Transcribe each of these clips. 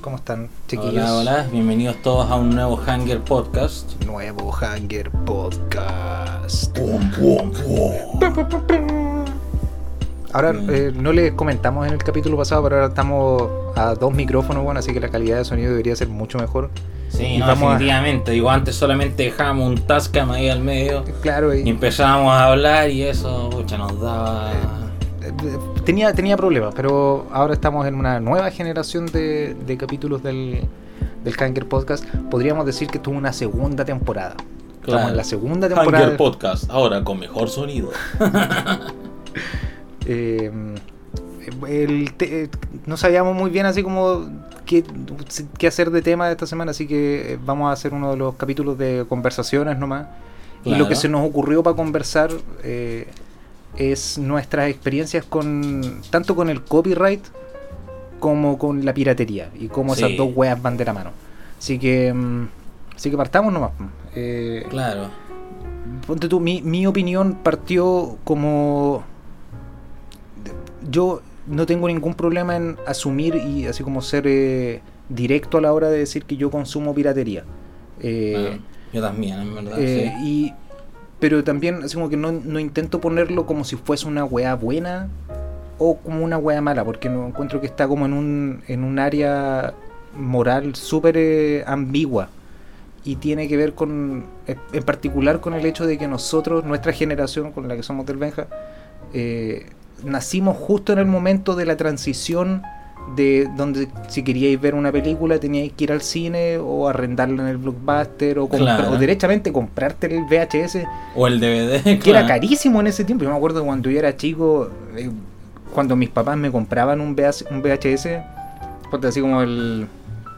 ¿Cómo están, chiquillos? Hola, hola, bienvenidos todos a un nuevo Hanger Podcast. Nuevo Hanger Podcast. Ahora, Mm. eh, no le comentamos en el capítulo pasado, pero ahora estamos a dos micrófonos, bueno, así que la calidad de sonido debería ser mucho mejor. Sí, no, a- definitivamente. Digo, antes solamente dejábamos un Tascam ahí al medio Claro, y y, empezábamos a hablar y eso, pucha, nos daba. eh, tenía, tenía problemas, pero ahora estamos en una nueva generación de, de capítulos del, del Hanger Podcast. Podríamos decir que tuvo una segunda temporada. Estamos en la segunda temporada. Hanger Podcast, ahora con mejor sonido. Eh, el te- eh, no sabíamos muy bien así como qué, qué hacer de tema de esta semana, así que eh, vamos a hacer uno de los capítulos de conversaciones nomás. Y lo Claro. que se nos ocurrió para conversar eh, es nuestras experiencias con tanto con el copyright como con la piratería y cómo esas Sí. dos weas van de la mano. Así que mm, así que partamos nomás. Eh, Claro. Ponte tú, mi, mi opinión partió como. Yo no tengo ningún problema en asumir y así como ser eh, directo a la hora de decir que yo consumo piratería. Eh. Yo también, en verdad. eh, sí. y, pero también así como que no, no intento ponerlo como si fuese una weá buena o como una weá mala, porque no encuentro que está como en un, en un área moral súper ambigua y tiene que ver con, en en particular con el hecho de que nosotros, nuestra generación, con la que somos del Benja, eh, nacimos justo en el momento de la transición de donde si queríais ver una película teníais que ir al cine o arrendarla en el blockbuster o, Claro. o derechamente comprarte el VHS O el DVD. que claro. era carísimo en ese tiempo. Yo me acuerdo cuando yo era chico, eh, cuando mis papás me compraban un, VH un VHS, ponte así como el,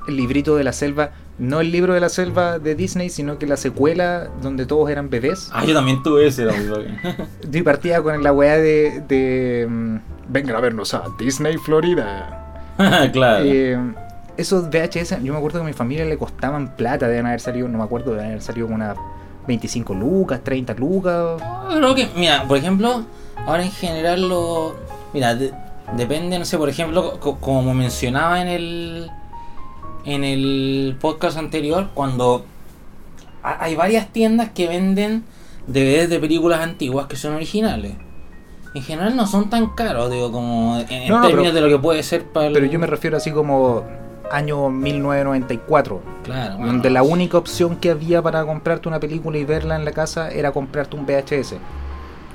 el librito de la selva, no el libro de la selva de Disney, sino que la secuela donde todos eran bebés. Ah, yo también tuve ese, era muy partía con la weá de, de mm, vengan a vernos a Disney Florida. claro. Eh, esos VHS, yo me acuerdo que a mi familia le costaban plata, deben haber salido, no me acuerdo, deben haber salido como unas 25 lucas, 30 lucas. Creo que, mira, por ejemplo, ahora en general lo. Mira, de- depende, no sé, por ejemplo, co- como mencionaba en el. En el podcast anterior, cuando. ha- Hay varias tiendas que venden DVDs de películas antiguas que son originales. En general no son tan caros, digo, como en, en No, no, términos pero- de lo que puede ser para el. Pero yo me refiero así como año 1994, Claro, bueno, donde la única opción que había para comprarte una película y verla en la casa era comprarte un VHS.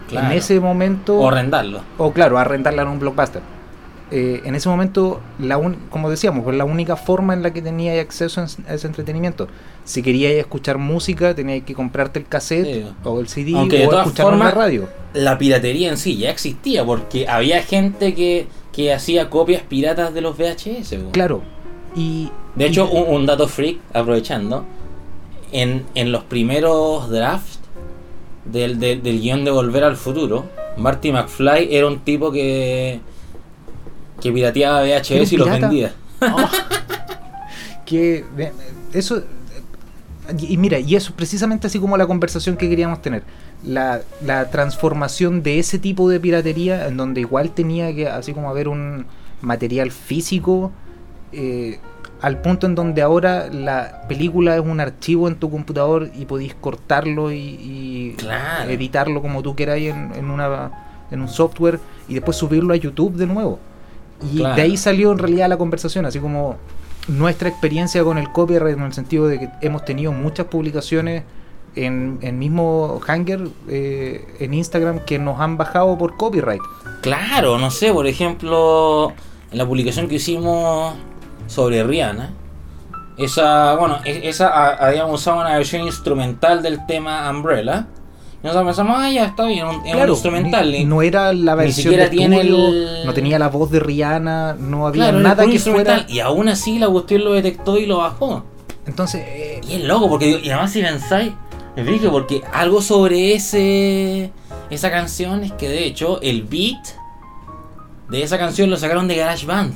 claro. En ese momento, O arrendarlo. o claro, arrendarla en un blockbuster. Eh, en ese momento, la un- como decíamos, pues la única forma en la que tenías acceso a ese entretenimiento. Si querías escuchar música, tenías que comprarte el cassette Sí. o el CD Aunque de o todas escucharlo en la radio. la piratería en sí ya existía porque había gente que, que hacía copias piratas de los VHS. Claro. Y, De hecho, y- un, un dato freak, aprovechando, en, en los primeros drafts del, del, del guion de Volver al Futuro, Marty McFly era un tipo que, que pirateaba ¿Era VHS y los vendía. que ve- eso y mira y eso es precisamente así como la conversación que queríamos tener la, la transformación de ese tipo de piratería en donde igual tenía que así como haber un material físico eh, al punto en donde ahora la película es un archivo en tu computador y podéis cortarlo y, y Claro. editarlo como tú queráis en, en una en un software y después subirlo a YouTube de nuevo y Claro. de ahí salió en realidad la conversación, así como nuestra experiencia con el copyright en el sentido de que hemos tenido muchas publicaciones en, en mismo Hanger, eh, en Instagram, que nos han bajado por copyright. Claro, no sé, por ejemplo, en la publicación que hicimos sobre Rihanna, esa, bueno, e- esa a- habíamos usado una versión instrumental del tema Umbrella. Y nosotros pensamos, ah, ya está bien, es un instrumental. ni- no era la ni versión siquiera de tiene el- no tenía la voz de Rihanna, no había claro, era nada que fuera. Y aún así la cuestión lo detectó y lo bajó. Entonces, eh, Y es loco, porque y además si pensáis, es porque algo sobre ese esa canción es que de hecho el beat de esa canción lo sacaron de GarageBand.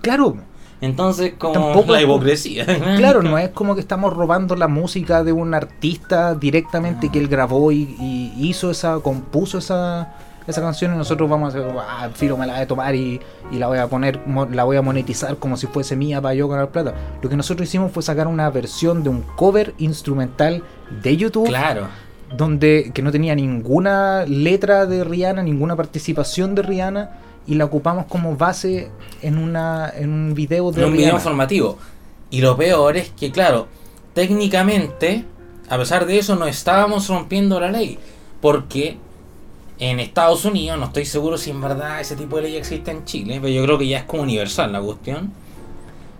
claro, Entonces, como Tampoco la hipocresía. Claro, no es como que estamos robando la música de un artista directamente que él grabó y, y hizo esa, compuso esa, esa canción y nosotros vamos a hacer, ah, filo me la voy a tomar y, y la voy a poner, la voy a monetizar como si fuese mía para yo ganar plata. Lo que nosotros hicimos fue sacar una versión de un cover instrumental de YouTube Claro. donde que no tenía ninguna letra de Rihanna, ninguna participación de Rihanna y la ocupamos como base en una en un video de en un video Rihanna. informativo. Y lo peor es que, claro, técnicamente, a pesar de eso, no estábamos rompiendo la ley. Porque en Estados Unidos, no estoy seguro si en verdad ese tipo de ley existe en Chile, pero yo creo que ya es como universal la cuestión.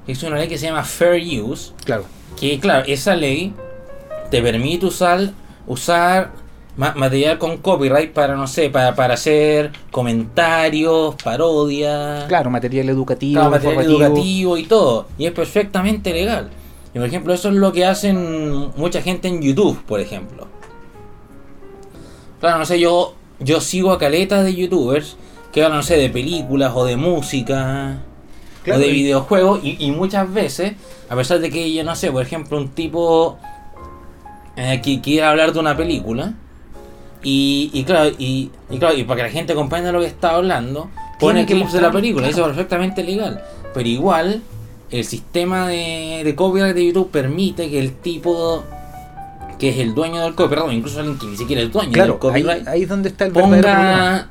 Es una ley que se llama Fair Use, Claro. que claro, esa ley te permite usar, usar material con copyright para, no sé, para, para hacer comentarios, parodias. Claro, material educativo, Claro, material educativo y todo. Y es perfectamente legal. Y por ejemplo, eso es lo que hacen mucha gente en YouTube, por ejemplo. Claro, no sé, yo, yo sigo a caletas de youtubers que hablan, no sé, de películas o de música Claro, o de videojuegos. Y, y muchas veces, a pesar de que yo no sé, por ejemplo, un tipo eh, que quiere hablar de una película. Y, y claro, y, y claro, y para que la gente comprenda lo que está hablando, pone clips de la película, eso es perfectamente legal. Pero igual, el sistema de, de copyright de YouTube permite que el tipo que es el dueño del copyright, o incluso alguien que ni siquiera es el dueño Claro, del copyright, ahí es donde está el verdadero problema. ponga,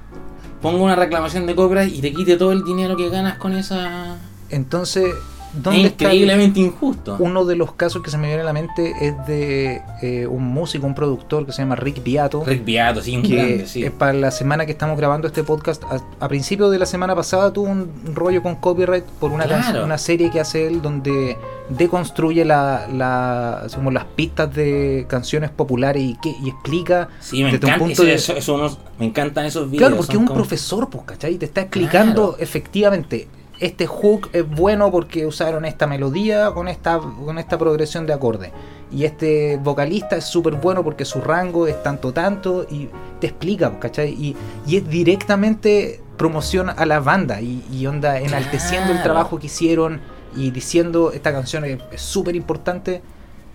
ponga una reclamación de copyright y te quite todo el dinero que ganas con esa. Entonces, Es ¿dónde está el- increíblemente injusto. uno de los casos que se me viene a la mente es de eh, un músico, un productor que se llama Rick Beato. Rick Beato, sí, un que grande, sí. para la semana que estamos grabando este podcast, a, a principio de la semana pasada tuvo un rollo con copyright por una, Claro. canción- una serie que hace él donde deconstruye la, la, las pistas de canciones populares y, que, y explica Sí, me desde un encanta, punto eso- de- eso- eso unos- me encantan esos videos. Claro, porque es un como- profesor, pues, ¿cachai? Te está explicando Claro. efectivamente. Este hook es bueno porque usaron esta melodía con esta, con esta progresión de acorde. Y este vocalista es súper bueno porque su rango es tanto, tanto. Y te explica, pues, ¿cachai? Y, y es directamente promoción a la banda. Y, y onda enalteciendo el Claro. trabajo que hicieron. Y diciendo esta canción es súper importante.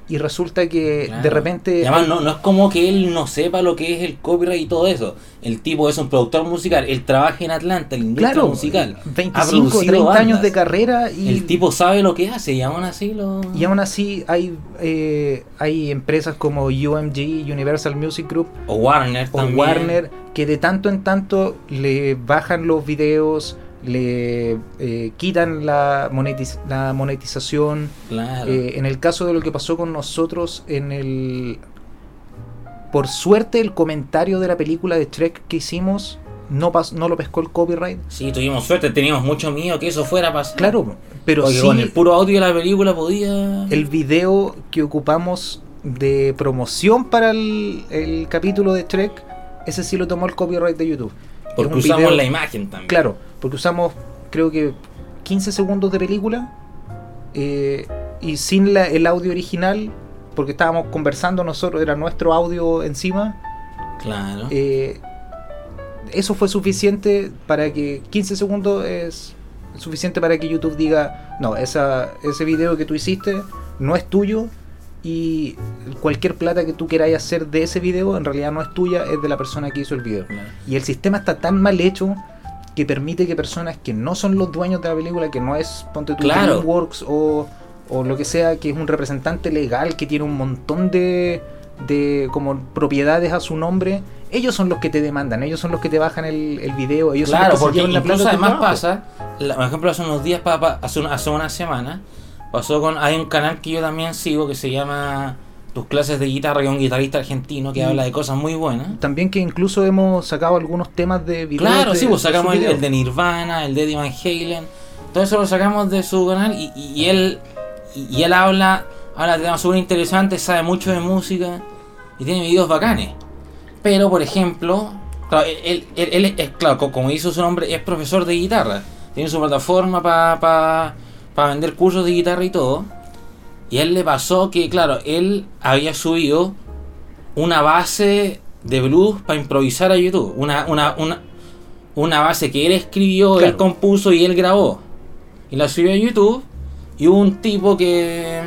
Y resulta que Claro. de repente. Y además, no, no es como que él no sepa lo que es el copyright y todo eso. El tipo es un productor musical, él trabaja en Atlanta, en la industria Claro, musical. Ha 25, producido 30 años de carrera y El tipo sabe lo que hace y aún así lo. Y aún así hay, eh, hay empresas como UMG, Universal Music Group O Warner o también. Warner que de tanto en tanto le bajan los videos, le eh, quitan la, monetiz- la monetización. Claro. Eh, en el caso de lo que pasó con nosotros en el... Por suerte el comentario de la película de Trek que hicimos no, pas- no lo pescó el copyright. sí, tuvimos suerte, teníamos mucho miedo que eso fuera a pasar. Claro, pero Porque sí con el puro audio de la película podía. el video que ocupamos de promoción para el, el capítulo de Trek, ese sí lo tomó el copyright de YouTube. Porque usamos video- la imagen también. Claro, porque usamos creo que 15 segundos de película eh, y sin la- el audio original, porque estábamos conversando nosotros, era nuestro audio encima. Claro. eh, eso fue suficiente para que 15 segundos es suficiente para que YouTube diga, no, esa, ese video que tú hiciste no es tuyo y cualquier plata que tú queráis hacer de ese video en realidad no es tuya, es de la persona que hizo el video. Claro. Y el sistema está tan mal hecho que permite que personas que no son los dueños de la película, que no es Ponte tu Claro. DreamWorks o, o lo que sea, que es un representante legal que tiene un montón de, de como propiedades a su nombre, ellos son los que te demandan, ellos son los que te bajan el, el video, ellos son Claro, los que se porque llevan la incluso plata además pasa, la- por ejemplo, hace unos días, pa- pa- hace, una, hace una semana, pasó con, hay un canal que yo también sigo que se llama Tus clases de guitarra, que es un guitarrista argentino que Y- habla de cosas muy buenas. También que incluso hemos sacado algunos temas de videos. Claro, de- sí, pues sacamos el, de Nirvana, el de Eddie Van Halen, todo eso lo sacamos de su canal y, y- y él y, y él habla, habla de temas súper interesantes, sabe mucho de música y tiene videos bacanes. Pero, por ejemplo, claro, él, él- él es, claro, co- como hizo su nombre, es profesor de guitarra. Tiene su plataforma para vender cursos de guitarra y todo. Y a él le pasó que, claro, él había subido una base de blues para improvisar a YouTube. Una, una, una, una base que él escribió, él compuso y él grabó. Y la subió a YouTube. Y hubo un tipo que.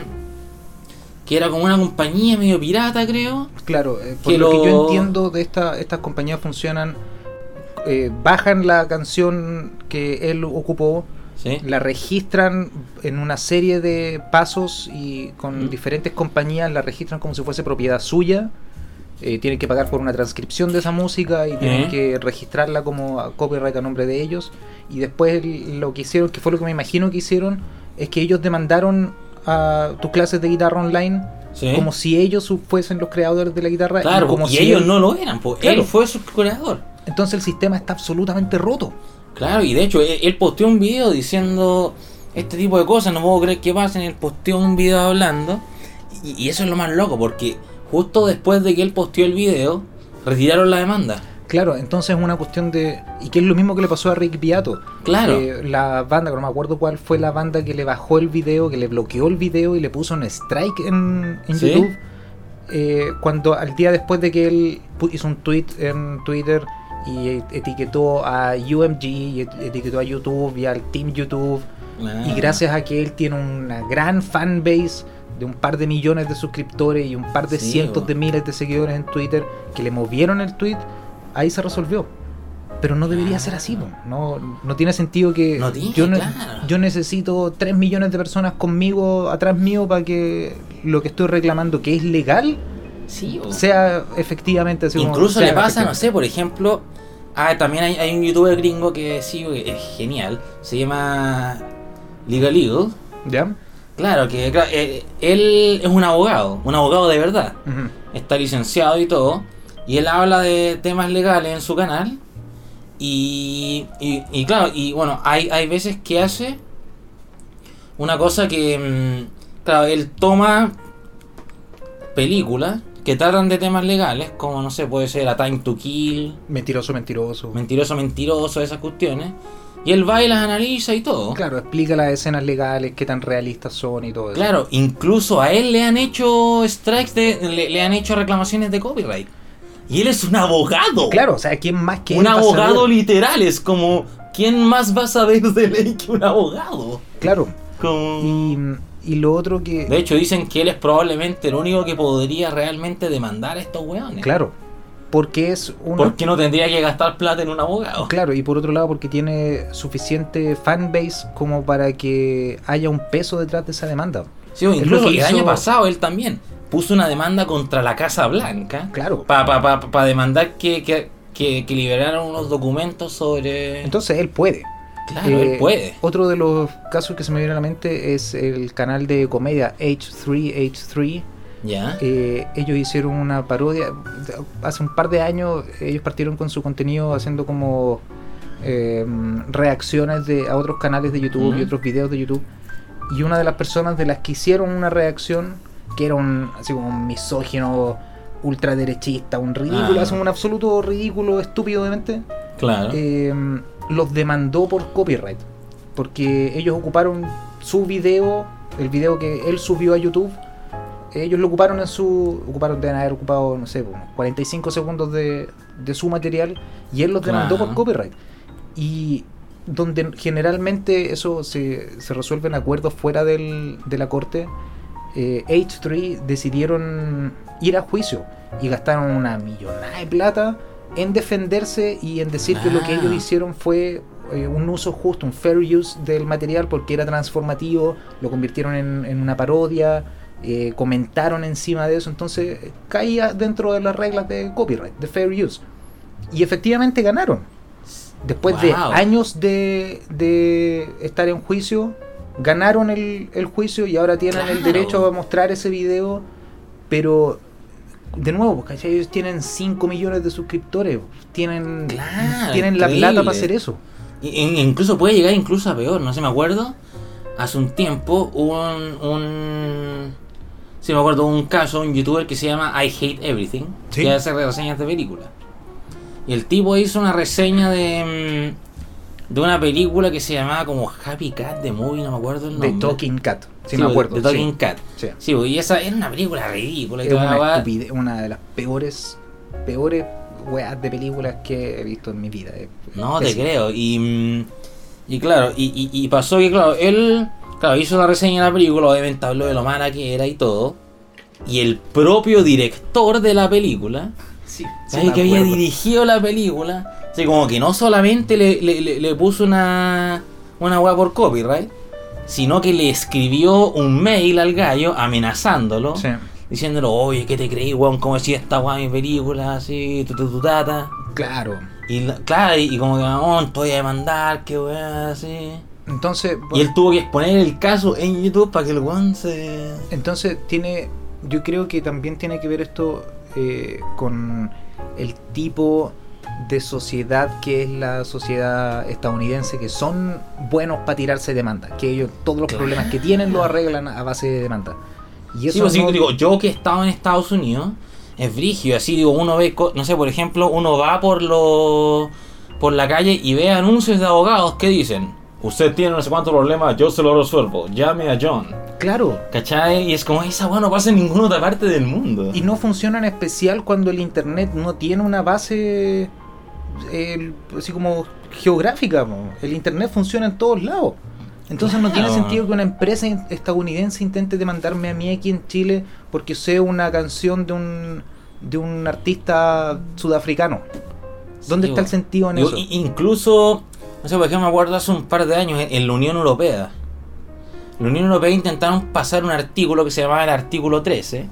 que era como una compañía medio pirata, creo. Claro, eh, por Que lo, que yo entiendo de esta, estas compañías funcionan, eh, bajan la canción que él ocupó, Sí. la registran en una serie de pasos y con Mm. diferentes compañías la registran como si fuese propiedad suya. Eh, tienen que pagar por una transcripción de esa música y tienen Eh. que registrarla como a- copyright a nombre de ellos. Y después lo que hicieron, que fue lo que me imagino que hicieron, es que ellos demandaron a tus clases de guitarra online Sí. como si ellos fuesen los creadores de la guitarra. Claro, como y si ellos él- no lo eran, pues Claro. él fue su creador. Entonces el sistema está absolutamente roto. Claro, y de hecho él, él posteó un video diciendo este tipo de cosas, no puedo creer que pasen, él posteó un video hablando, y, y eso es lo más loco, porque justo después de que él posteó el video, retiraron la demanda. Claro, entonces es una cuestión de... Y que es lo mismo que le pasó a Rick Beato. Claro. Eh, la banda, que no me acuerdo cuál fue la banda que le bajó el video, que le bloqueó el video y le puso un strike en, en ¿Sí? YouTube. eh, cuando al día después de que él hizo un tweet en Twitter y etiquetó a UMG y et- etiquetó a YouTube y al Team YouTube Ah. y gracias a que él tiene una gran fanbase de un par de millones de suscriptores y un par de Sí, cientos de miles de seguidores en Twitter que le movieron el tweet, ahí se resolvió. Pero no debería Ah. ser así, no, no tiene sentido que No yo, ne- claro. yo necesito 3 millones de personas conmigo atrás mío para que lo que estoy reclamando que es legal Sí, sea efectivamente así Incluso le pasa, no sé, por ejemplo, ah, también hay, hay un youtuber gringo que que es genial, se llama Legal Eagle. ¿Ya? Claro, que claro, eh, él es un abogado, un abogado de verdad. Está licenciado y todo, y él habla de temas legales en su canal, y, y, y claro, y bueno, hay, hay veces que hace una cosa que, mm, claro, él toma películas que tratan de temas legales, como no sé, puede ser A Time to Kill, Mentiroso, mentiroso. Mentiroso, Mentiroso, esas cuestiones, y él va y las analiza y todo. Claro, explica las escenas legales, qué tan realistas son y todo eso. Claro, incluso a él le han hecho strikes, de, le, le han hecho reclamaciones de copyright. Y él es un abogado. Claro, o sea, ¿quién más que un él abogado literal. Es como, ¿quién más va a saber de ley que un abogado? Claro. Como- Y, y lo otro que... De hecho, dicen que él es probablemente el único que podría realmente demandar a estos weones. Claro. Porque es una... Porque no tendría que gastar plata en un abogado. Claro, y por otro lado porque tiene suficiente fanbase como para que haya un peso detrás de esa demanda. Sí, Es incluso el año pasado él también puso una demanda contra la Casa Blanca. Claro. Para pa, pa, pa demandar que, que, que, que liberaran unos documentos sobre... Entonces él puede. Claro, Eh, él puede. Otro de los casos que se me viene a la mente es el canal de comedia H3H3. Ya. Eh, ellos hicieron una parodia. Hace un par de años ellos partieron con su contenido haciendo como eh, reacciones de, a otros canales de YouTube y otros videos de YouTube. Y una de las personas de las que hicieron una reacción, que era un, así como un misógino, ultraderechista, un ridículo, Ah. hace un absoluto ridículo, estúpido obviamente, Claro. eh, los demandó por copyright. Porque ellos ocuparon su video, el video que él subió a YouTube, ellos lo ocuparon en su. Ocuparon, deben haber ocupado, no sé, unos 45 segundos de, de su material y él los demandó Claro. por copyright. Y donde generalmente eso se, se resuelve en acuerdos fuera del- de la corte, eh, H3 decidieron ir a juicio y gastaron una millonada de plata en defenderse y en decir que lo que Ah. ellos hicieron fue eh, un uso justo, un fair use del material porque era transformativo, lo convirtieron en, en una parodia, eh, comentaron encima de eso, entonces caía dentro de las reglas de copyright, de fair use. Y efectivamente ganaron. Después de años de, de estar en juicio, ganaron el, el juicio y ahora tienen el derecho a mostrar ese video, pero de nuevo, ¿cachai? ellos tienen 5 millones de suscriptores, tienen, Claro, tienen la plata para hacer eso. Y- incluso puede llegar incluso a peor, no sé, me acuerdo. Hace un tiempo hubo un, un sí me acuerdo un caso, un youtuber que se llama I Hate Everything, Sí. que hace reseñas de películas. Y el tipo hizo una reseña de mm, de una película que se llamaba como Happy Cat de Movie, no me acuerdo el nombre. De Talking Cat, sí, Sí, me acuerdo. De Talking sí. Cat. Sí. Sí, y esa era una película ridícula Es una, una de las peores, peores weas de películas que he visto en mi vida. es No te creo. Y, mm, y claro, y, y- y pasó que, claro, él Claro, hizo la reseña de la película, obviamente habló de lo mala que era y todo. Y el propio director de la película, Sí, ¿sabes? que había dirigido la película, así como que no solamente le, le- le- le puso una, una weá por copyright, sino que le escribió un mail al gallo amenazándolo, Sí. diciéndole, oye, ¿qué te creí, weón? ¿Cómo decía esta weá mi película? Así, tu, tu, tu, tata. Claro. Y la- claro, y, y como que, oh, te voy a demandar, qué weá, así. Entonces, Y él tuvo que exponer el caso en YouTube para que el weón se. entonces tiene, yo creo que también tiene que ver esto eh, con el tipo de sociedad que es la sociedad estadounidense, que son buenos para tirarse demanda, que ellos todos los Claro. problemas que tienen los arreglan a base de demanda. Y eso Sí, pues, sí, no- digo, yo que he estado en Estados Unidos, es brigio, así digo, uno ve, no sé, por ejemplo, uno va por lo, por la calle y ve anuncios de abogados que dicen, usted tiene no sé cuántos problemas, yo se lo resuelvo, llame a John. Claro, ¿Cachai? Y es como, esa weá no pasa en ninguna otra parte del mundo. y no funciona en especial cuando el internet no tiene una base eh, así como geográfica. El internet funciona en todos lados. Entonces no tiene sentido que una empresa estadounidense intente demandarme a mí aquí en Chile porque sé una canción de un de un artista sudafricano. ¿Dónde Sí, está el sentido en eso? incluso, no sé, por ejemplo, me acuerdo hace un par de años en, la Unión Europea. La Unión Europea intentaron pasar un artículo que se llamaba el artículo 13,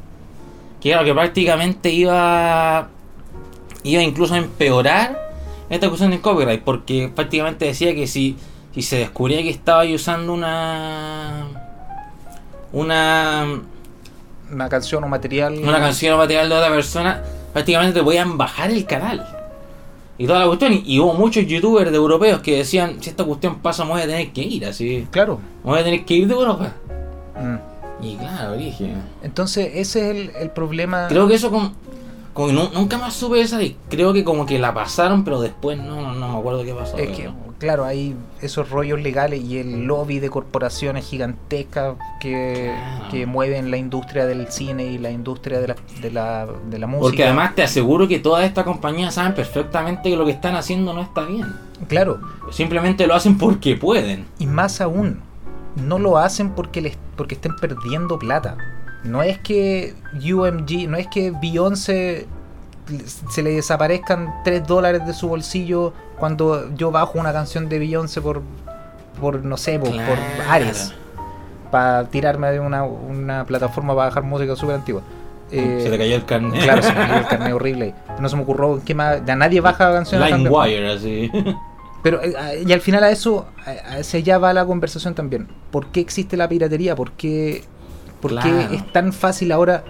que era lo que prácticamente iba, iba incluso a empeorar esta cuestión del copyright, porque prácticamente decía que si, si se descubría que estaba usando una una Una canción o material. una canción o material de otra persona, prácticamente te podían bajar el canal. Y toda la cuestión. Y, y hubo muchos youtubers de europeos que decían, si esta cuestión pasa me voy a tener que ir, así. Claro. Me voy a tener que ir de Europa. Mm. Y claro, dije. Entonces ese es el, el problema. Creo que eso que nu- nunca más supe esa creo que como que la pasaron, pero después no, no, no me acuerdo qué pasó. Es que, pero- claro, hay esos rollos legales y el lobby de corporaciones gigantescas que, Claro. que mueven la industria del cine y la industria de la, de la, de la música. Porque además te aseguro que todas estas compañías saben perfectamente que lo que están haciendo no está bien. Claro, Simplemente lo hacen porque pueden. y más aún, no lo hacen porque, les, porque estén perdiendo plata. No es que UMG, no es que Beyoncé se le desaparezcan 3 dólares de su bolsillo cuando yo bajo una canción de Beyoncé por, por no sé, por, por Claro. Ares. Para tirarme de una, una plataforma para bajar música súper antigua. Eh, Se te cayó el carnet. Claro, se me cayó el carnet horrible. No se me ocurrió que más. Ya nadie baja canciones. tan de- LimeWire, así. Pero eh, a- y al final a eso, a- a- hacia allá va la conversación también. ¿Por qué existe la piratería? ¿Por qué, por qué es tan fácil ahora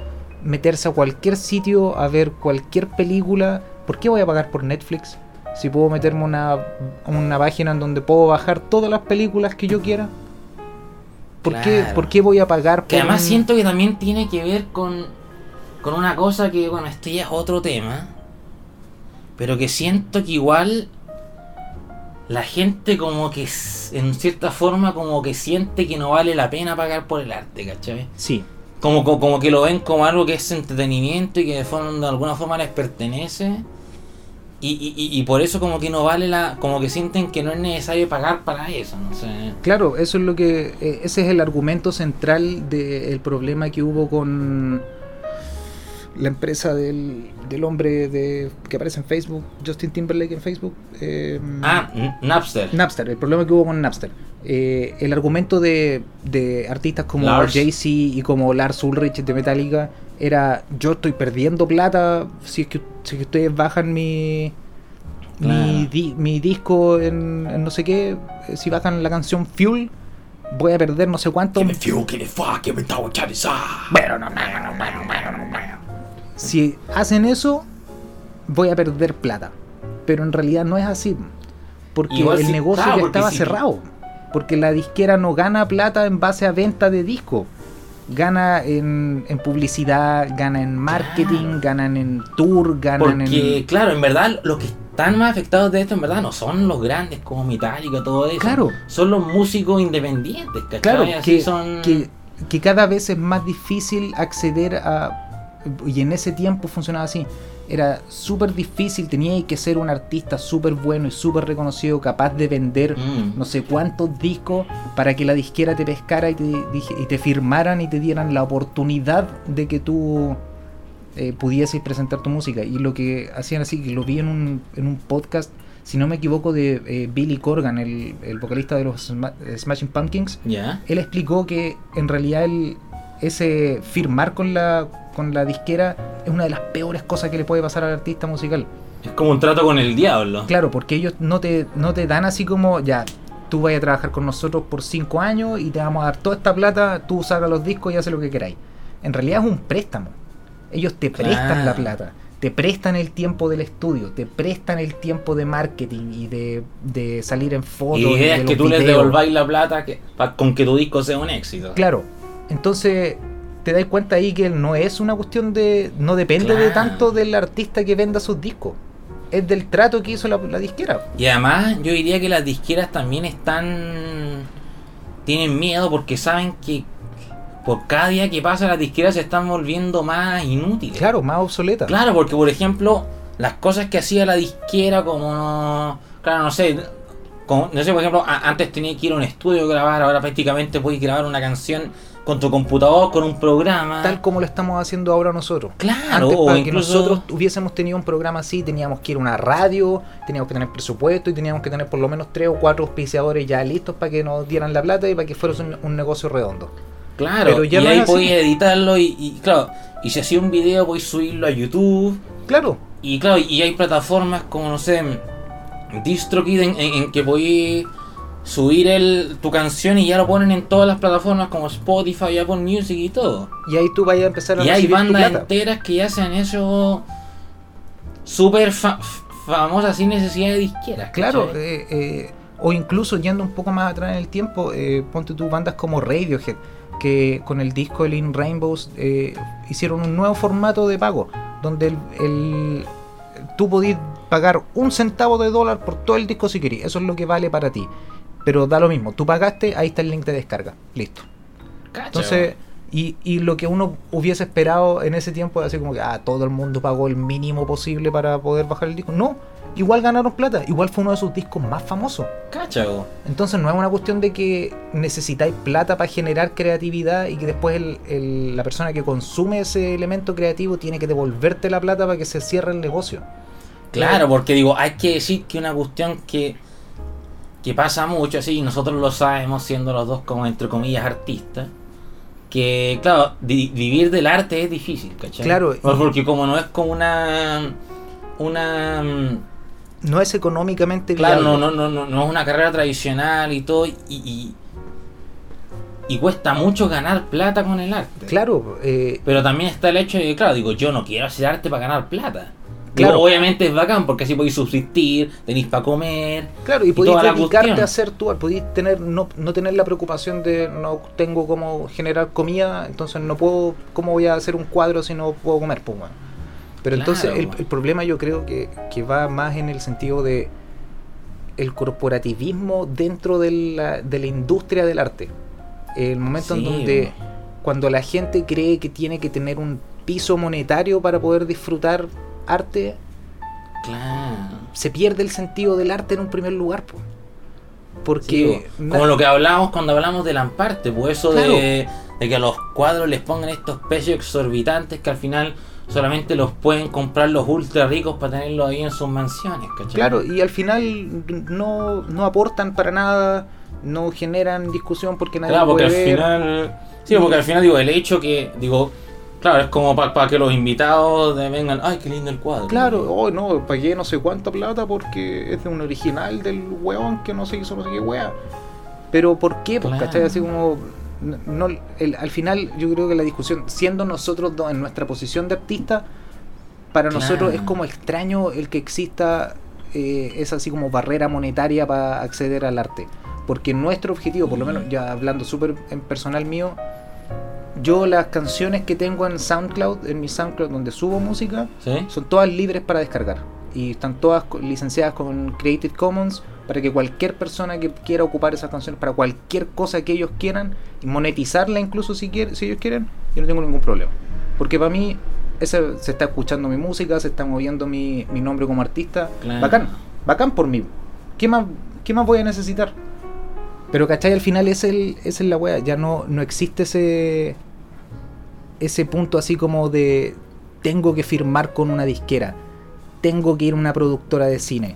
meterse a cualquier sitio a ver cualquier película? ¿Por qué voy a pagar por Netflix? Si puedo meterme una, una página en donde puedo bajar todas las películas que yo quiera. ¿Por, qué. ¿por qué voy a pagar por Que además un- siento que también tiene que ver con, con una cosa que, bueno, este ya es otro tema, pero que siento que igual la gente como que en cierta forma como que siente que no vale la pena pagar por el arte, ¿cachai? Sí, Como, como, como que lo ven como algo que es entretenimiento y que de, forma, de alguna forma les pertenece. Y, y, y- por eso como que no vale la... como que sienten que no es necesario pagar para eso, no sé. Claro, eso es lo que. eh, ese es el argumento central del problema que hubo con la empresa del, del hombre de, que aparece en Facebook, Justin Timberlake en Facebook. eh, Ah, Napster. Napster, el problema que hubo con Napster. Eh, el argumento de, de artistas como. Jay-Z y como Lars Ulrich de Metallica era: Yo estoy perdiendo plata si es que, si es que ustedes bajan mi. Mi, Claro. di- mi disco en, en no sé qué, eh, si bajan la canción Fuel, voy a perder no sé cuánto. Fuel, fuck. Bueno, no, no. Si hacen eso, voy a perder plata. Pero en realidad no es así. Porque Igual el negocio claro, ya estaba cerrado. Porque la disquera no gana plata en base a venta de disco. Gana en, en publicidad, gana en marketing, Claro. ganan en tour, ganan Porque, en... claro, en verdad, los que están más afectados de esto, en verdad, no son los grandes como Metallica, todo eso. Claro. Son los músicos independientes, ¿cachai? Claro, Así que, son... que, que cada vez es más difícil acceder a... Y en ese tiempo funcionaba así. Era súper difícil, tenía que ser un artista súper bueno y súper reconocido, capaz de vender Mm. no sé cuántos discos para que la disquera te pescara y te, y te firmaran y te dieran la oportunidad de que tú eh, pudieses presentar tu música. Y lo que hacían así, que lo vi en un, en un podcast, si no me equivoco, de eh, Billy Corgan, el, el vocalista de los Sma- Smashing Pumpkins. Él explicó que en realidad el- ese firmar con la, con la disquera es una de las peores cosas que le puede pasar al artista musical. Es como un trato con el diablo. Claro, porque ellos no te, no te dan así como, ya, tú vayas a trabajar con nosotros por cinco años y te vamos a dar toda esta plata, tú sacas los discos y haces lo que queráis. En realidad es un préstamo. Ellos te prestan la plata, te prestan el tiempo del estudio, te prestan el tiempo de marketing y de, de salir en fotos. Y la idea de es que tú les devolváis la plata que, pa- con que tu disco sea un éxito. Claro, entonces te das cuenta ahí que no es una cuestión de. No depende de tanto del artista que venda sus discos. Es del trato que hizo la, la disquera. Y además yo diría que las disqueras también están... Tienen miedo porque saben que por cada día que pasa las disqueras se están volviendo más inútiles. Claro, más obsoleta. Claro, porque por ejemplo, las cosas que hacía la disquera como... Claro, no sé... como- no sé, por ejemplo, antes tenía que ir a un estudio a grabar, ahora prácticamente puedes grabar una canción con tu computador, con un programa. Tal como lo estamos haciendo ahora nosotros. Claro, Antes, o para que incluso- nosotros hubiésemos tenido un programa así, teníamos que ir a una radio, teníamos que tener presupuesto y teníamos que tener por lo menos tres o cuatro auspiciadores ya listos para que nos dieran la plata y para que fuera un, un negocio redondo. Claro, Pero ya y no ahí podías editarlo y, y, claro, y si hacía un video podías subirlo a YouTube. Claro, Y claro, y hay plataformas como, no sé, DistroKid en, en- en que podías subir el, tu canción y ya lo ponen en todas las plataformas como Spotify, Apple Music y todo. y ahí tú vayas a empezar a Y hay bandas enteras que ya se han hecho súper fa- famosas sin necesidad de disqueras. Claro, eh, eh, o incluso yendo un poco más atrás en el tiempo, eh, ponte tú bandas como Radiohead, que con el disco El In Rainbows eh, hicieron un nuevo formato de pago, donde el, el- tú podías pagar un centavo de dólar por todo el disco si querías, eso es lo que vale para ti. Pero da lo mismo, tú pagaste, ahí está el link de descarga, listo. Cacha, Entonces, y, y lo que uno hubiese esperado en ese tiempo, así como que ah, todo el mundo pagó el mínimo posible para poder bajar el disco. No, igual ganaron plata, igual fue uno de sus discos más famosos. cacha, bo. Entonces no es una cuestión de que necesitáis plata para generar creatividad y que después el- el- la persona que consume ese elemento creativo tiene que devolverte la plata para que se cierre el negocio. Claro, porque digo, hay que decir que una cuestión que, que pasa mucho, así, y nosotros lo sabemos siendo los dos como entre comillas artistas, que claro, di- vivir del arte es difícil, ¿cachai? Claro, Porque como no es como una... una mm, No es económicamente claro, no, no, no, no, no es una carrera tradicional y todo, y, y, y cuesta mucho ganar plata con el arte. Claro, eh, Pero también está el hecho de que, claro, digo, yo no quiero hacer arte para ganar plata. Claro. Obviamente es bacán porque así podéis subsistir, tenéis para comer. Claro, y y podéis dedicarte a hacer tú, podéis tener, no, no tener la preocupación de no tengo cómo generar comida, entonces no puedo, ¿cómo voy a hacer un cuadro si no puedo comer? Pues, bueno. Pero Claro, entonces el, bueno. el problema yo creo que, que va más en el sentido de el corporativismo dentro de la, de la industria del arte. El momento en donde bueno. cuando la gente cree que tiene que tener un piso monetario para poder disfrutar arte, Claro. se pierde el sentido del arte en un primer lugar, pues. Sí, Porque bo. como lo que hablamos cuando hablamos del amparte, pues eso Claro. de, de que a los cuadros les pongan estos precios exorbitantes que al final solamente los pueden comprar los ultra ricos para tenerlos ahí en sus mansiones, ¿cachai? Claro, y al final no, no aportan para nada, no generan discusión porque nadie Claro, lo porque al puede final. Sí, porque al final digo, el hecho que, digo, claro, es como para que los invitados vengan, ay, qué lindo el cuadro. Claro, oh no, pagué no sé cuánta plata porque es de un original del weón que no se hizo no sé qué wea. Pero ¿por qué? Pues, Claro. ¿cachai? Así como. No, no- el- al final yo creo que la discusión, siendo nosotros dos en nuestra posición de artista, para Claro. nosotros es como extraño el que exista eh, esa así como barrera monetaria para acceder al arte. Porque nuestro objetivo, por lo menos ya hablando súper en personal mío, yo las canciones que tengo en SoundCloud, en mi SoundCloud donde subo música, ¿Sí? son todas libres para descargar. Y están todas licenciadas con Creative Commons para que cualquier persona que quiera ocupar esas canciones para cualquier cosa que ellos quieran y monetizarla incluso si, quiere, si ellos quieren, yo no tengo ningún problema. Porque para mí ese, se está escuchando mi música, se está moviendo mi, mi nombre como artista. Claro. Bacán, bacán por mí. ¿Qué más, ¿Qué más voy a necesitar? Pero, ¿cachai? Al final es el, es la wea. Ya no, no existe ese, ese punto así como de tengo que firmar con una disquera, tengo que ir a una productora de cine.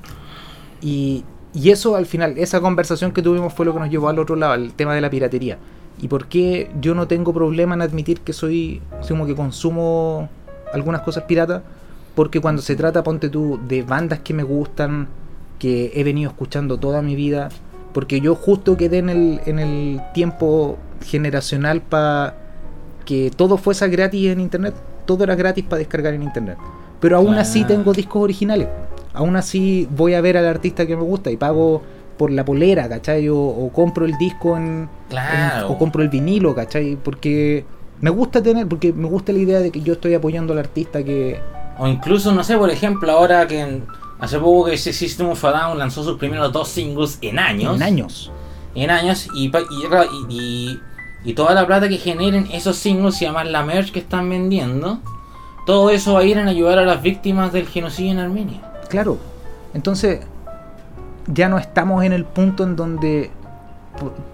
Y, y eso al final, esa conversación que tuvimos fue lo que nos llevó al otro lado, al tema de la piratería. Y por qué yo no tengo problema en admitir que soy, como que consumo algunas cosas piratas, porque cuando se trata, ponte tú, de bandas que me gustan, que he venido escuchando toda mi vida, porque yo justo quedé en el, en el tiempo generacional para que todo fuese gratis en internet, todo era gratis para descargar en internet. Pero aún así tengo discos originales. Aún así voy a ver al artista que me gusta y pago por la polera, ¿cachai? O, o compro el disco en, Claro. en- o compro el vinilo, ¿cachai? Porque me gusta tener, porque me gusta la idea de que yo estoy apoyando al artista que... O incluso, no sé, por ejemplo, ahora que hace poco que ese System of a Down lanzó sus primeros dos singles en años. En años. En años y, y, y, y- toda la plata que generen esos singles y además la merch que están vendiendo, todo eso va a ir en ayudar a las víctimas del genocidio en Armenia. Claro. Entonces, ya no estamos en el punto en donde,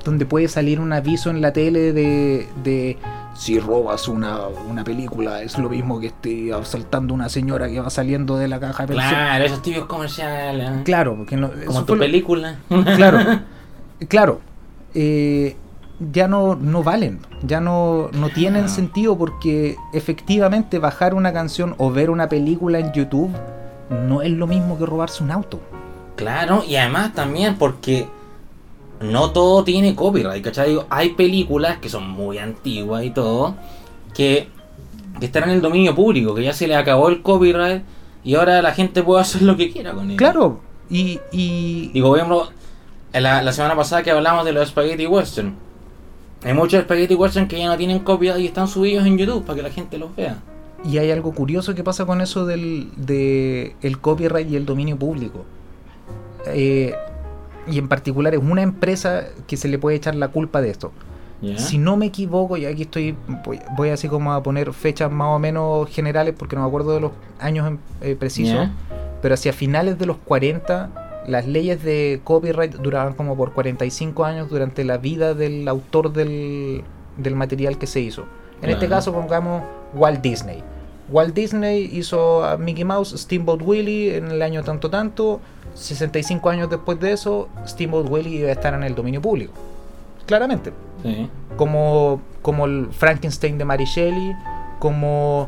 donde puede salir un aviso en la tele de, de si robas una, una película es lo mismo que esté asaltando una señora que va saliendo de la caja de pensión. Claro, esos tibios comerciales. ¿eh? Claro, porque no, Como tu lo- película. Claro, claro. Eh, ya no, no valen, ya no, no tienen sentido porque efectivamente bajar una canción o ver una película en YouTube no es lo mismo que robarse un auto. Claro, y además también porque no todo tiene copyright, ¿cachai? Hay películas que son muy antiguas y todo, que, que están en el dominio público, que ya se le acabó el copyright y ahora la gente puede hacer lo que quiera con ellos. Claro, y, y Digo, por ejemplo, la, la semana pasada que hablamos de los Spaghetti Western, hay muchos Spaghetti Western que ya no tienen copyright y están subidos en YouTube para que la gente los vea. Y hay algo curioso que pasa con eso del de el copyright y el dominio público. Eh, y en particular es una empresa que se le puede echar la culpa de esto. Si no me equivoco, y aquí estoy, voy, voy así como a poner fechas más o menos generales porque no me acuerdo de los años eh, precisos, pero hacia finales de los 40 las leyes de copyright duraban como por 45 años durante la vida del autor del, del material que se hizo. En este Claro. caso pongamos Walt Disney. Walt Disney hizo a Mickey Mouse, Steamboat Willie en el año tanto tanto, 65 años después de eso, Steamboat Willie iba a estar en el dominio público. Claramente Sí. como, como el Frankenstein de Mary Shelley, como,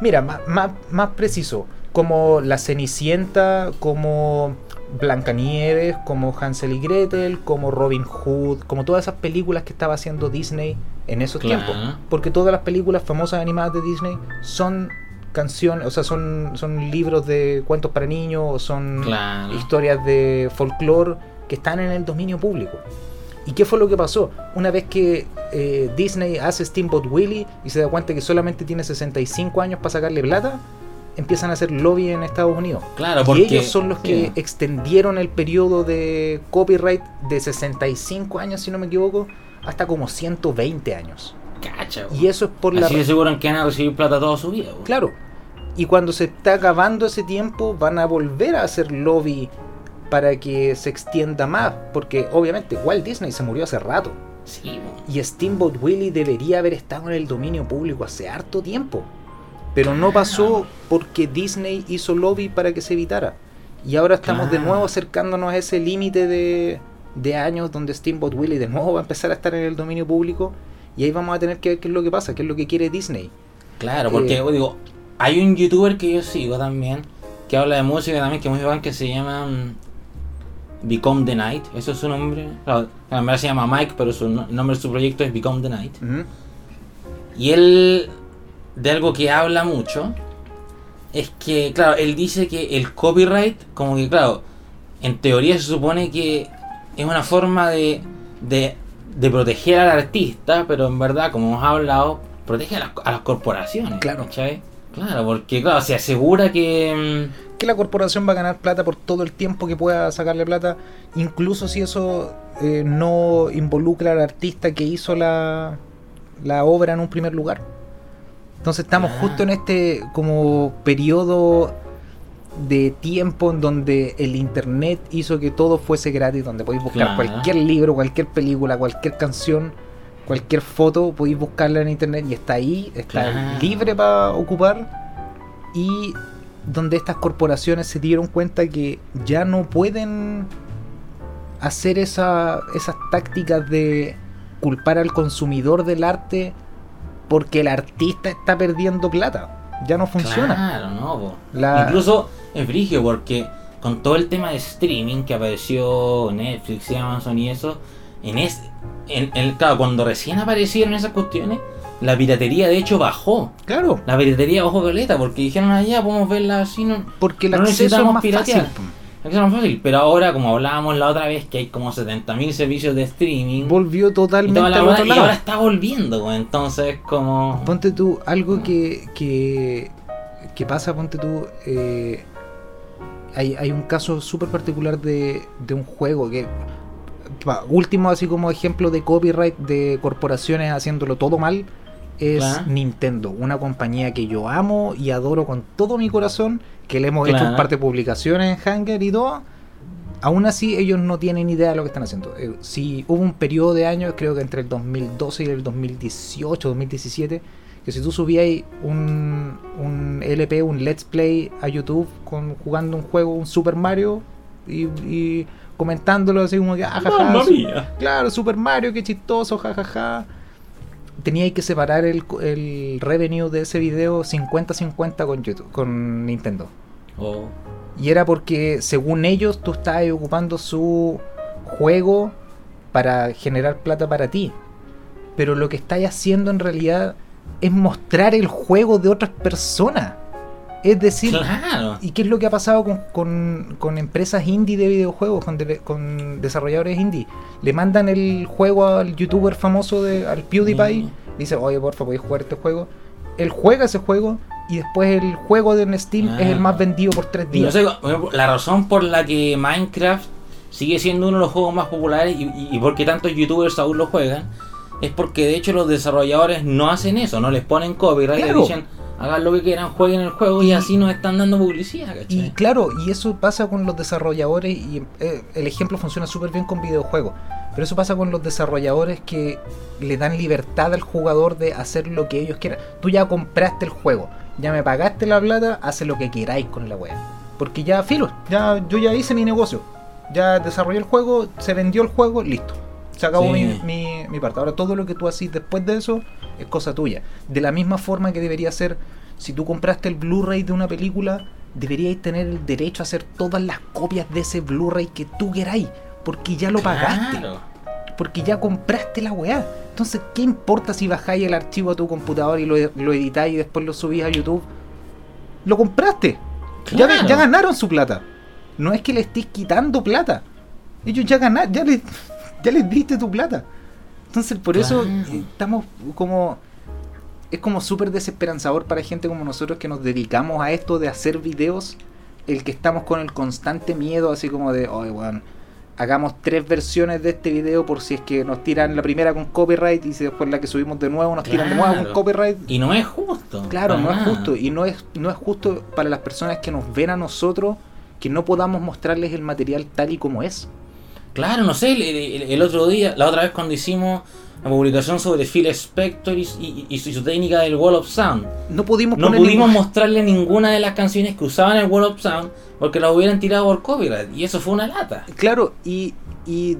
mira, más, más, más preciso, como La Cenicienta, como Blancanieves, como Hansel y Gretel, como Robin Hood, como todas esas películas que estaba haciendo Disney en esos Claro. tiempos. Porque todas las películas famosas animadas de Disney son canciones, o sea, son, son libros de cuentos para niños, o son Claro. historias de folclore que están en el dominio público. ¿Y qué fue lo que pasó? Una vez que eh, Disney hace Steamboat Willie y se da cuenta que solamente tiene 65 años para sacarle plata, empiezan a hacer lobby en Estados Unidos. Claro, y porque. ellos son los que extendieron el periodo de copyright de 65 años, si no me equivoco, hasta como 120 años. Cacha, Y eso es por la... Así de seguro que van a recibir plata toda su vida. po. Claro. Y cuando se está acabando ese tiempo, van a volver a hacer lobby para que se extienda más. Porque obviamente Walt Disney se murió hace rato. Sí. Y Steamboat Willie debería haber estado en el dominio público hace harto tiempo. Pero no pasó porque Disney hizo lobby para que se evitara. Y ahora estamos de nuevo acercándonos a ese límite de, de años donde Steamboat Willie de nuevo va a empezar a estar en el dominio público. Y ahí vamos a tener que ver qué es lo que pasa, qué es lo que quiere Disney. Claro, porque Eh, digo, hay un youtuber que yo sigo también, que habla de música también, que es muy bacán, que se llama mm, Become the Night, eso es su nombre. Claro, en verdad se llama Mike, pero su nombre de su proyecto es Become the Night. Y él, de algo que habla mucho, es que, claro, él dice que el copyright, como que, claro, en teoría se supone que es una forma de, de, de proteger al artista, pero en verdad, como hemos hablado, protege a las, a las corporaciones. Claro. ¿cachai? Claro, porque, claro, se asegura que... mm, que la corporación va a ganar plata por todo el tiempo que pueda sacarle plata, incluso si eso eh, no involucra al artista que hizo la, la obra en un primer lugar. Entonces estamos Ah. justo en este como periodo de tiempo en donde el internet hizo que todo fuese gratis, donde podéis buscar Claro. cualquier libro, cualquier película, cualquier canción, cualquier foto, podéis buscarla en internet y está ahí, está Claro. libre para ocupar. Y donde estas corporaciones se dieron cuenta que ya no pueden hacer esa, esas tácticas de culpar al consumidor del arte porque el artista está perdiendo plata. Ya no funciona. Claro, no. La- Incluso es frigio porque con todo el tema de streaming que apareció Netflix y Amazon y eso, en es, en, en- claro, cuando recién aparecieron esas cuestiones, la piratería de hecho bajó. Claro, La piratería bajó caleta porque dijeron allá podemos verla así, no, porque el No acceso es más piratear. fácil. Es más fácil. Pero ahora, como hablábamos la otra vez, que hay como 70.000 servicios de streaming. Volvió y, totalmente toda la y ahora está volviendo, pues, entonces como... Ponte tú, algo que, que, que pasa, ponte tú, eh, hay, hay un caso súper particular de, de un juego que, último así como ejemplo de copyright de corporaciones haciéndolo todo mal, es Claro. Nintendo, una compañía que yo amo y adoro con todo mi corazón, que le hemos hecho un par de publicaciones en Hanger y todo. Aún así, ellos no tienen idea de lo que están haciendo. Eh, si hubo un periodo de años, creo que entre el 2012 y el 2018, 2017, que si tú subías un, un LP, un Let's Play a YouTube con, jugando un juego, un Super Mario, y, y comentándolo así como que, ah, jaja, Mamma su- mía. claro, Super Mario, qué chistoso, jajaja. Teníais que separar el, el revenue de ese video 50-50 con YouTube, con Nintendo. Oh. Y era porque, según ellos, tú estabas ocupando su juego para generar plata para ti. Pero lo que estáis haciendo en realidad es mostrar el juego de otras personas. Es decir, Claro. ¿y qué es lo que ha pasado con, con- con empresas indie de videojuegos, con, de- con desarrolladores indie? Le mandan el juego al youtuber famoso, de, al PewDiePie, Mm. dice, oye, porfa, ¿podéis jugar este juego? Él juega ese juego y después el juego de Steam es el Ah. más vendido por tres no días. sé, la razón por la que Minecraft sigue siendo uno de los juegos más populares y, y, y por qué tantos youtubers aún lo juegan es porque de hecho los desarrolladores no hacen eso, no les ponen copyright, Claro. dicen hagan lo que quieran, jueguen el juego y, Y- así nos están dando publicidad, ¿cachai? Y claro, y eso pasa con los desarrolladores, y eh, el ejemplo funciona súper bien con videojuegos, pero eso pasa con los desarrolladores que le dan libertad al jugador de hacer lo que ellos quieran. Tú ya compraste el juego, ya me pagaste la plata, hace lo que queráis con la wea. Porque ya, filo, ya, yo ya hice mi negocio, ya desarrollé el juego, se vendió el juego, listo. Se acabó Sí. mi, mi- mi parte. Ahora todo lo que tú haces después de eso es cosa tuya. De la misma forma que debería ser, si tú compraste el Blu-ray de una película, deberíais tener el derecho a hacer todas las copias de ese Blu-ray que tú queráis. Porque ya lo pagaste. Porque ya compraste la weá. Entonces, ¿qué importa si bajáis el archivo a tu computador y lo, lo editáis y después lo subís a YouTube? Lo compraste. Ya ganaron su plata. No es que le estés quitando plata. Ellos ya ganaron, ya les, ya les diste tu plata. Entonces, por eso Claro. eh, estamos como. Es como súper desesperanzador para gente como nosotros que nos dedicamos a esto de hacer videos. El que estamos con el constante miedo, así como de, oye, weón, hagamos tres versiones de este video por si es que nos tiran la primera con copyright y si después la que subimos de nuevo nos tiran de nuevo con copyright. Y no es justo. Claro, no es justo. Y no es, no es justo para las personas que nos ven a nosotros que no podamos mostrarles el material tal y como es. Claro, no sé, el, el- el otro día, la otra vez cuando hicimos la publicación sobre Phil Spector y, y- y su, técnica del Wall of Sound, No pudimos no pudimos ningún- mostrarle ninguna de las canciones que usaban el Wall of Sound porque las hubieran tirado por copyright y eso fue una lata. Claro, y, y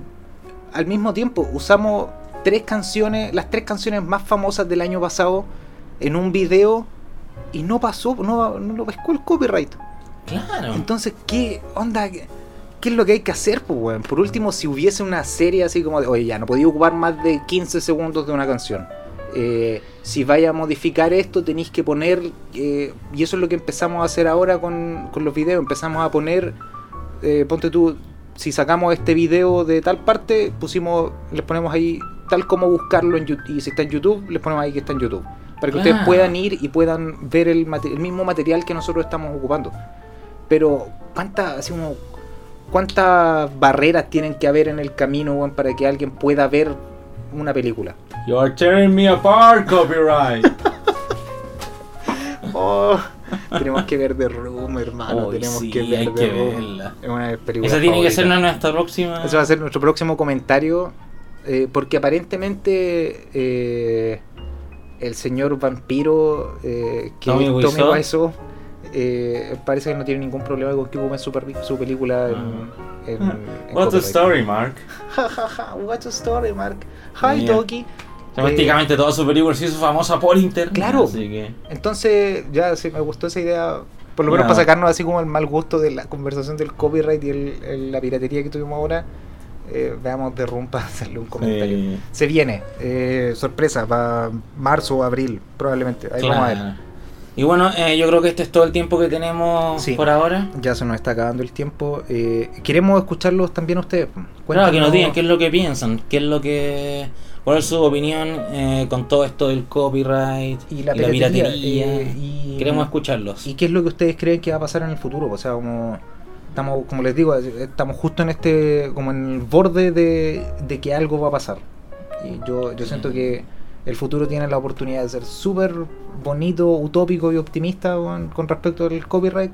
al mismo tiempo usamos tres canciones, las tres canciones más famosas del año pasado en un video y no pasó, no, no lo pescó el copyright. Claro. Entonces, ¿qué onda? ¿Qué, es lo que hay que hacer, pues, weón? Por último, si hubiese una serie así como de, oye, ya no podía ocupar más de 15 segundos de una canción. Eh, si vaya a modificar esto, tenéis que poner, eh, y eso es lo que empezamos a hacer ahora con, con los videos, empezamos a poner, eh, ponte tú, si sacamos este video de tal parte, pusimos, les ponemos ahí tal como buscarlo en YouTube, y si está en YouTube, les ponemos ahí que está en YouTube. Para que ustedes Claro. puedan ir y puedan ver el mismo material que nosotros estamos ocupando. Pero, ¿cuántas, así como, cuántas barreras tienen que haber en el camino, weón, para que alguien pueda ver una película? You're tearing me apart, copyright. Oh, tenemos que ver The Room, hermano. Tenemos sí, que ver hay The que Room. Es una películas Esa tiene que ser nuestra próxima. Ese va a ser nuestro próximo comentario. eh, porque aparentemente eh, el señor vampiro eh, que Tommy. Tommy Wiseau, eh, parece que no tiene ningún problema con que ocupen su, película en, en- en What's the story, Mark? Ja, ja, ja, What's the story, Mark? Hi, Mira. Toki. Prácticamente toda su película se hizo famosa por internet. Claro. Así que. Entonces, ya sí, me gustó esa idea, por lo menos para sacarnos así como el mal gusto de la conversación del copyright y el- el- la piratería que tuvimos ahora. eh, veamos de Room para hacerle un comentario. Sí. Se viene, eh, sorpresa, para marzo o abril, probablemente. Ahí vamos a ver. Y bueno, eh, yo creo que este es todo el tiempo que tenemos Sí. por ahora. Ya se nos está acabando el tiempo. Eh, queremos escucharlos también a ustedes. Claro, que Cuéntanos- nos digan qué es lo que piensan, qué es lo que. ¿Cuál es su opinión eh, con todo esto del copyright y la piratería. eh, y, Queremos escucharlos. ¿Y qué es lo que ustedes creen que va a pasar en el futuro? O sea, como estamos, como les digo, estamos justo en este, como en el borde de, de que algo va a pasar. Y yo, yo siento que el futuro tiene la oportunidad de ser súper bonito, utópico y optimista con, con respecto al copyright.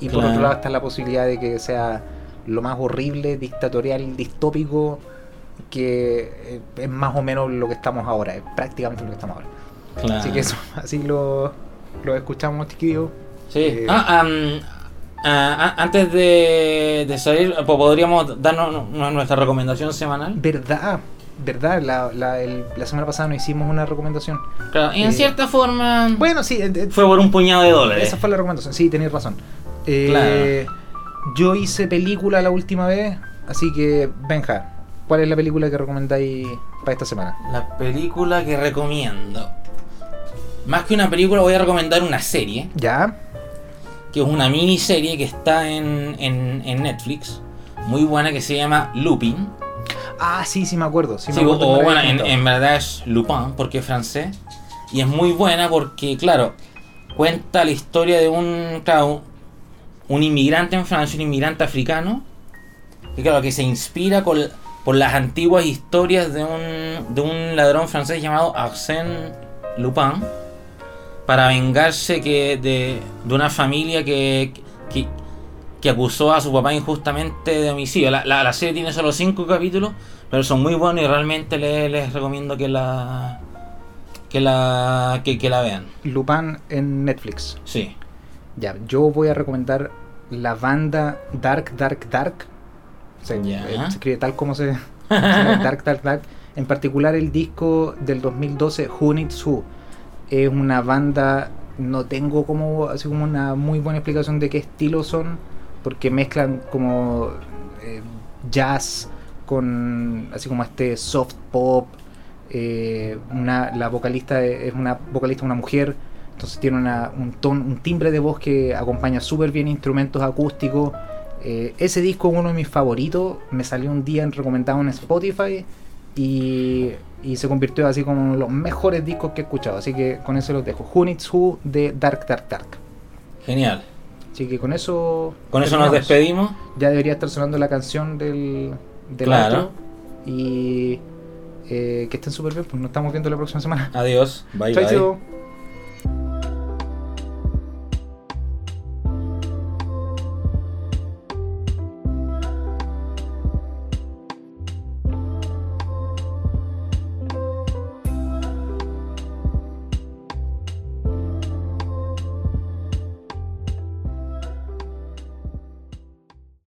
Y por otro lado está la posibilidad de que sea lo más horrible, dictatorial, distópico, que eh, es más o menos lo que estamos ahora, es prácticamente lo que estamos ahora. Claro. Así que eso, así lo, lo escuchamos, chiquillos. Sí. Eh, Ah, ah, ah, antes de, de salir, po- podríamos darnos nu- nuestra recomendación semanal. Verdad, verdad, la, la, el- la semana pasada no hicimos una recomendación. Claro, y en Eh, cierta forma Bueno, sí, eh, eh, fue por un puñado de dólares. esa fue la recomendación, sí, tenéis razón. Eh, Yo hice película la última vez, así que, Benja, ¿cuál es la película que recomendáis para esta semana? La película que recomiendo. Más que una película, voy a recomendar una serie. ¿Ya? Que es una miniserie que está en, en, en Netflix. Muy buena, que se llama Lupin. Ah, sí, sí me acuerdo. Sí, acuerdo que bueno, en, verdad es Lupin, porque es francés. Y es muy buena porque, claro, cuenta la historia de un, claro, un inmigrante en Francia, un inmigrante africano. Y claro, que se inspira con, por las antiguas historias de un, de un ladrón francés llamado Arsène Lupin. Para vengarse que de, de una familia que, que, que acusó a su papá injustamente de homicidio. La, la, la serie tiene solo 5 capítulos, pero son muy buenos y realmente les, les recomiendo que la que la que, que la vean. Lupin en Netflix. Sí. Ya, yo voy a recomendar la banda Dark Dark Dark. Se, Ya. eh, se escribe tal como se, se Dark Dark Dark. En particular el disco del 2012 Who Needs Who. Es una banda, no tengo como así como una muy buena explicación de qué estilo son, porque mezclan como eh, jazz con así como este soft pop. eh, una, la vocalista es una vocalista una mujer entonces tiene una- un, ton, un timbre de voz que acompaña súper bien instrumentos acústicos. Eh, ese disco es uno de mis favoritos. Me salió un día en recomendado en Spotify y, y se convirtió así como uno de los mejores discos que he escuchado. Así que con eso los dejo. Who Needs Who de Dark Dark Dark. Genial. Así que con eso. Con eso nos despedimos. Ya debería estar sonando la canción del, del Claro. outro. Y eh, que estén súper bien. Pues nos estamos viendo la próxima semana. Adiós. Bye Chao, bye. chao.